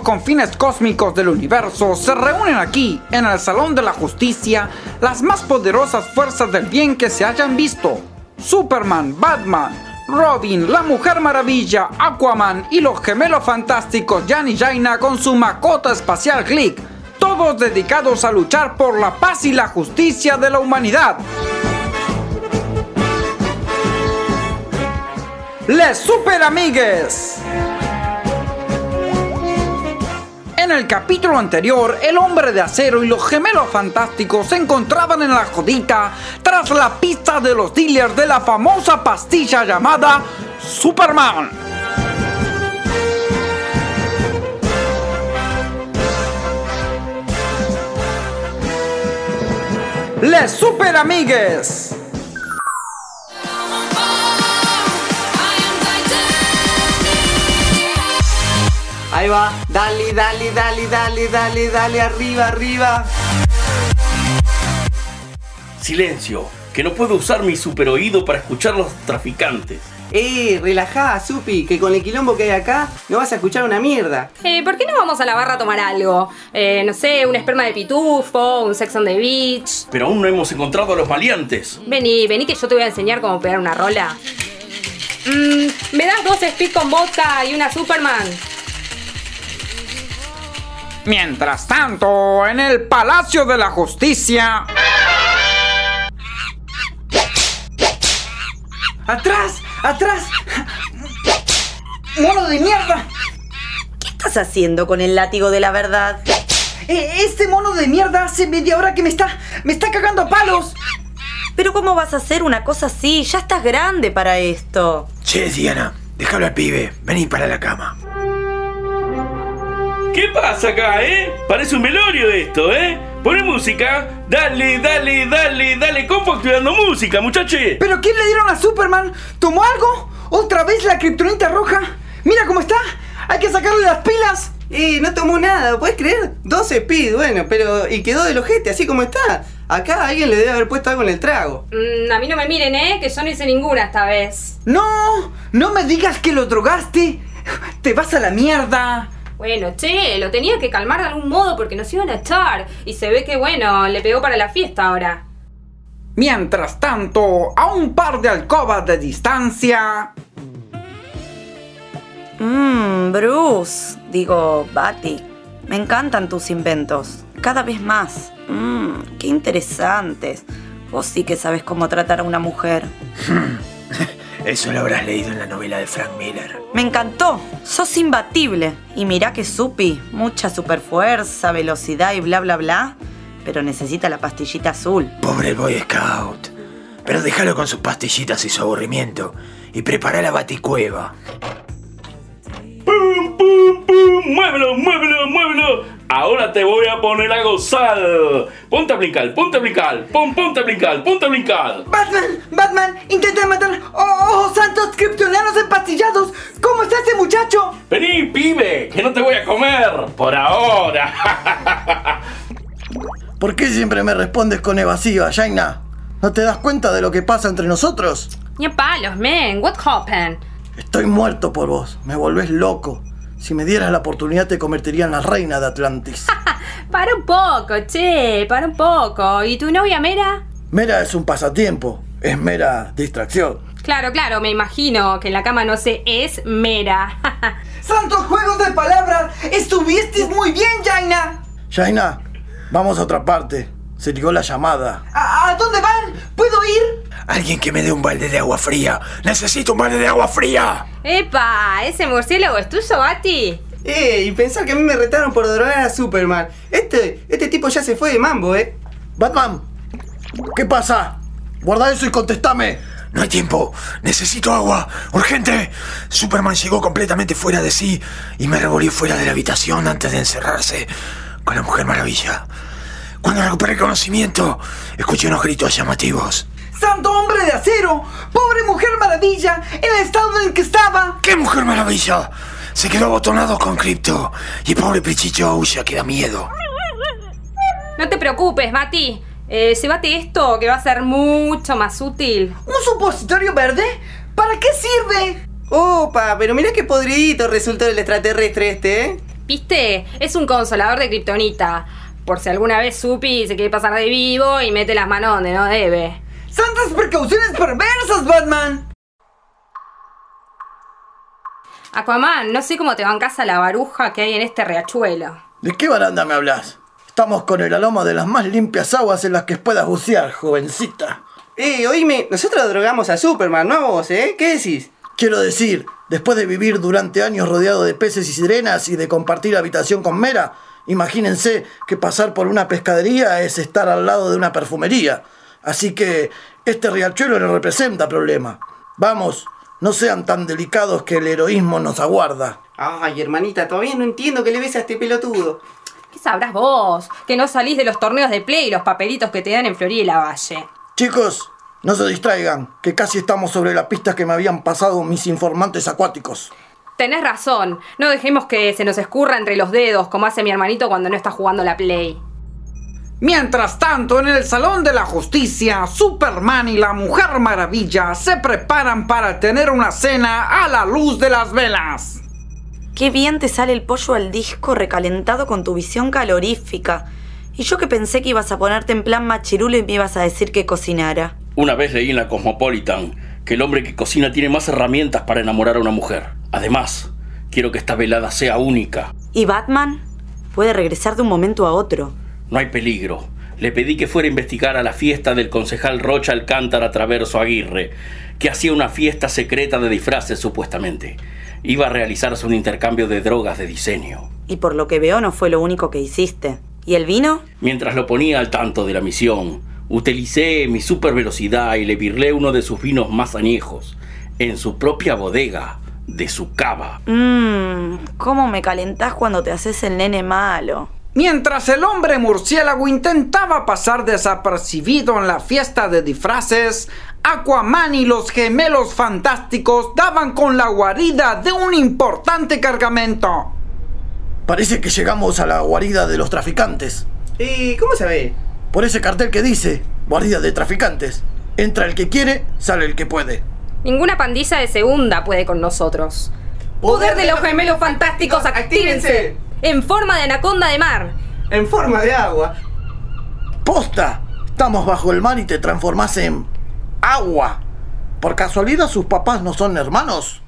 los confines cósmicos del universo se reúnen aquí, en el Salón de la Justicia, las más poderosas fuerzas del bien que se hayan visto. Superman, Batman, Robin, la Mujer Maravilla, Aquaman y los gemelos fantásticos Jan y Jaina con su macota espacial Click, todos dedicados a luchar por la paz y la justicia de la humanidad. Les Super Amigues. En el capítulo anterior, el hombre de acero y los gemelos fantásticos se encontraban en la jodita tras la pista de los dealers de la famosa pastilla llamada Superman. Les Super Amigues. Ahí va, dale, dale, dale, dale, dale, dale, arriba, arriba. Silencio, que no puedo usar mi super oído para escuchar los traficantes. Eh, relajá, Supi, que con el quilombo que hay acá no vas a escuchar una mierda. Eh, ¿Por qué no vamos a la barra a tomar algo? Eh, no sé, un esperma de pitufo, un sex on the beach. Pero aún no hemos encontrado a los maleantes. Vení, vení que yo te voy a enseñar cómo pegar una rola. Mm, ¿Me das dos speed con vodka y una Superman? Mientras tanto, en el Palacio de la Justicia... ¡Atrás! ¡Atrás! ¡Mono de mierda! ¿Qué estás haciendo con el látigo de la verdad? Eh, Este mono de mierda hace media hora que me está... ¡Me está cagando a palos! Pero ¿cómo vas a hacer una cosa así? Ya estás grande para esto. Che, Diana, déjalo al pibe. Vení para la cama. ¿Qué pasa acá, eh? Parece un velorio esto, eh. Pone música. Dale, dale, dale, dale. ¿Cómo estoy dando música, muchachos? ¿Pero quién le dieron a Superman? ¿Tomó algo? ¿Otra vez la kriptonita roja? ¡Mira cómo está! ¡Hay que sacarle las pilas! Eh, no tomó nada, ¿puedes creer? 12 speed, bueno, pero. Y quedó del ojete, así como está. Acá alguien le debe haber puesto algo en el trago. Mm, a mí no me miren, ¿eh? Que yo no hice ninguna esta vez. ¡No! ¡No me digas que lo drogaste! ¡Te vas a la mierda! Bueno, che, lo tenía que calmar de algún modo porque nos iban a echar. Y se ve que, bueno, le pegó para la fiesta ahora. Mientras tanto, a un par de alcobas de distancia... Mmm, Bruce. Digo, Batty. Me encantan tus inventos. Cada vez más. Mmm, qué interesantes. Vos sí que sabes cómo tratar a una mujer. Eso lo habrás leído en la novela de Frank Miller. Me encantó. Sos imbatible. Y mirá que supi. Mucha superfuerza, velocidad y bla bla bla. Pero necesita la pastillita azul. Pobre Boy Scout. Pero déjalo con sus pastillitas y su aburrimiento. Y prepara la baticueva. ¡Pum, pum, pum! ¡Muévelo, muévelo, muévelo! Ahora te voy a poner a gozar. Ponte a brincar, ponte a brincar, pon, ponte a brincar, ponte a brincar. ¡Batman! ¡Batman! ¡Intenta matar! ¡Oh, oh santos kryptonianos empastillados! ¿Cómo está ese muchacho? Vení, pibe, que no te voy a comer. Por ahora. ¿Por qué siempre me respondes con evasiva, Jaina? ¿No te das cuenta de lo que pasa entre nosotros? Ni a palos, man. What happened? Estoy muerto por vos. Me volvés loco. Si me dieras la oportunidad te convertiría en la reina de Atlantis. Para un poco, che, para un poco. ¿Y tu novia Mera? Mera es un pasatiempo. Es mera distracción. Claro, claro, me imagino que en la cama no se es Mera. ¡Santos juegos de palabras! ¡Estuviste muy bien, Jaina! Jaina, vamos a otra parte. Se ligó la llamada. ¿A, a dónde van? ¿Puedo ir? Alguien que me dé un balde de agua fría. Necesito un balde de agua fría. ¡Epa! ¿Ese murciélago es tuyo, Bati? Eh, y pensar que a mí me retaron por drogar a Superman. Este, este tipo ya se fue de mambo, eh. Batman, ¿qué pasa? Guarda eso y contestame. No hay tiempo. Necesito agua. Urgente. Superman llegó completamente fuera de sí y me revolvió fuera de la habitación antes de encerrarse con la Mujer Maravilla. Cuando recuperé el conocimiento, escuché unos gritos llamativos. ¡Santo hombre de acero! ¡Pobre mujer maravilla! ¡En el estado en el que estaba! ¿Qué Mujer Maravilla? Se quedó abotonado con Crypto y pobre Pichicho huye que da miedo. No te preocupes, Bati. Eh, llévate esto que va a ser mucho más útil. ¿Un supositorio verde? ¿Para qué sirve? Opa, pero mirá qué podridito resultó el extraterrestre este, eh. ¿Viste? Es un consolador de kriptonita. Por si alguna vez Supi se quiere pasar de vivo y mete las manos donde no debe. ¡Santas precauciones perversas, Batman! Aquaman, no sé cómo te bancas a la baruja que hay en este riachuelo. ¿De qué baranda me hablas? Estamos con el aroma de las más limpias aguas en las que puedas bucear, jovencita. Eh, oíme, nosotros drogamos a Superman, no a vos, ¿eh? ¿Qué decís? Quiero decir, después de vivir durante años rodeado de peces y sirenas y de compartir habitación con Mera, imagínense que pasar por una pescadería es estar al lado de una perfumería. Así que este riachuelo no representa problema. Vamos, no sean tan delicados que el heroísmo nos aguarda. Ay, hermanita, todavía no entiendo qué le ves a este pelotudo. ¿Qué sabrás vos? Que no salís de los torneos de play y los papelitos que te dan en Florida y la Valle. Chicos, no se distraigan, que casi estamos sobre la pista que me habían pasado mis informantes acuáticos. Tenés razón, no dejemos que se nos escurra entre los dedos como hace mi hermanito cuando no está jugando la play. Mientras tanto, en el Salón de la Justicia, Superman y la Mujer Maravilla se preparan para tener una cena a la luz de las velas. Qué bien te sale el pollo al disco recalentado con tu visión calorífica. Y yo que pensé que ibas a ponerte en plan machirulo y me ibas a decir que cocinara. Una vez leí en la Cosmopolitan que el hombre que cocina tiene más herramientas para enamorar a una mujer. Además, quiero que esta velada sea única. ¿Y Batman? Puede regresar de un momento a otro. No hay peligro. Le pedí que fuera a investigar a la fiesta del concejal Rocha Alcántara Traverso Aguirre, que hacía una fiesta secreta de disfraces supuestamente. Iba a realizarse un intercambio de drogas de diseño. Y por lo que veo no fue lo único que hiciste. ¿Y el vino? Mientras lo ponía al tanto de la misión, utilicé mi super velocidad y le virlé uno de sus vinos más añejos, en su propia bodega, de su cava. Mmm, ¿cómo me calentás cuando te haces el nene malo? Mientras el hombre murciélago intentaba pasar desapercibido en la fiesta de disfraces, Aquaman y los gemelos fantásticos daban con la guarida de un importante cargamento. Parece que llegamos a la guarida de los traficantes. ¿Y cómo sabe? Por ese cartel que dice, guarida de traficantes. Entra el que quiere, sale el que puede. Ninguna pandilla de segunda puede con nosotros. Poder de los gemelos fantásticos, actívense. En forma de anaconda de mar. En forma de agua. ¡Posta! Estamos bajo el mar y te transformás en agua. ¿Por casualidad sus papás no son hermanos?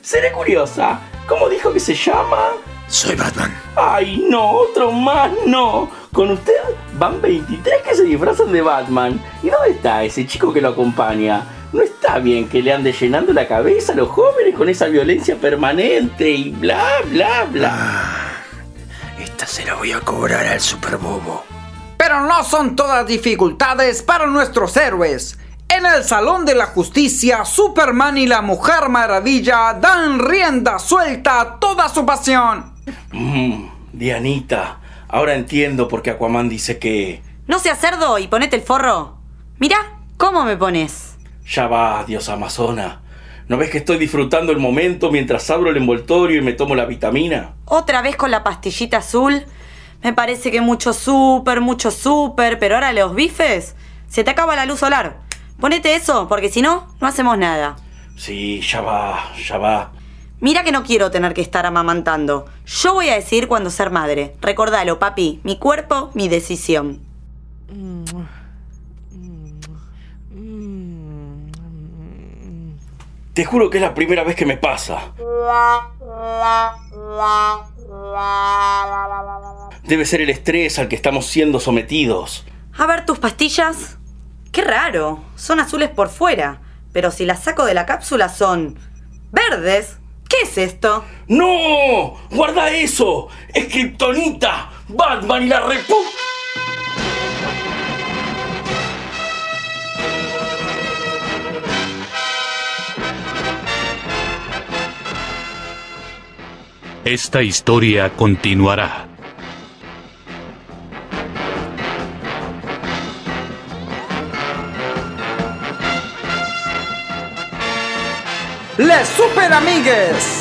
Seré curiosa. ¿Cómo dijo que se llama? Soy Batman. Ay, no, otro más, no. Con usted van 23 que se disfrazan de Batman. ¿Y dónde está ese chico que lo acompaña? Está bien que le ande llenando la cabeza a los jóvenes con esa violencia permanente y bla, bla, bla. Ah, esta se la voy a cobrar al Super Bobo. Pero no son todas dificultades para nuestros héroes. En el Salón de la Justicia, Superman y la Mujer Maravilla dan rienda suelta a toda su pasión. Mm, Dianita, ahora entiendo por qué Aquaman dice que... No seas cerdo y ponete el forro. Mirá, ¿cómo me pones? Ya va, diosa amazona. ¿No ves que estoy disfrutando el momento mientras abro el envoltorio y me tomo la vitamina? Otra vez con la pastillita azul. Me parece que mucho súper, mucho súper, pero ahora los bifes, se te acaba la luz solar. Ponete eso, porque si no, no hacemos nada. Sí, ya va, ya va. Mira que no quiero tener que estar amamantando. Yo voy a decir cuando ser madre. Recordalo, papi. Mi cuerpo, mi decisión. Te juro que es la primera vez que me pasa. Debe ser el estrés al que estamos siendo sometidos. A ver tus pastillas. Qué raro. Son azules por fuera. Pero si las saco de la cápsula son verdes. ¿Qué es esto? ¡No! ¡Guarda eso! ¡Es Kryptonita! ¡Batman y la repu... Esta historia continuará. Les Super Amigues.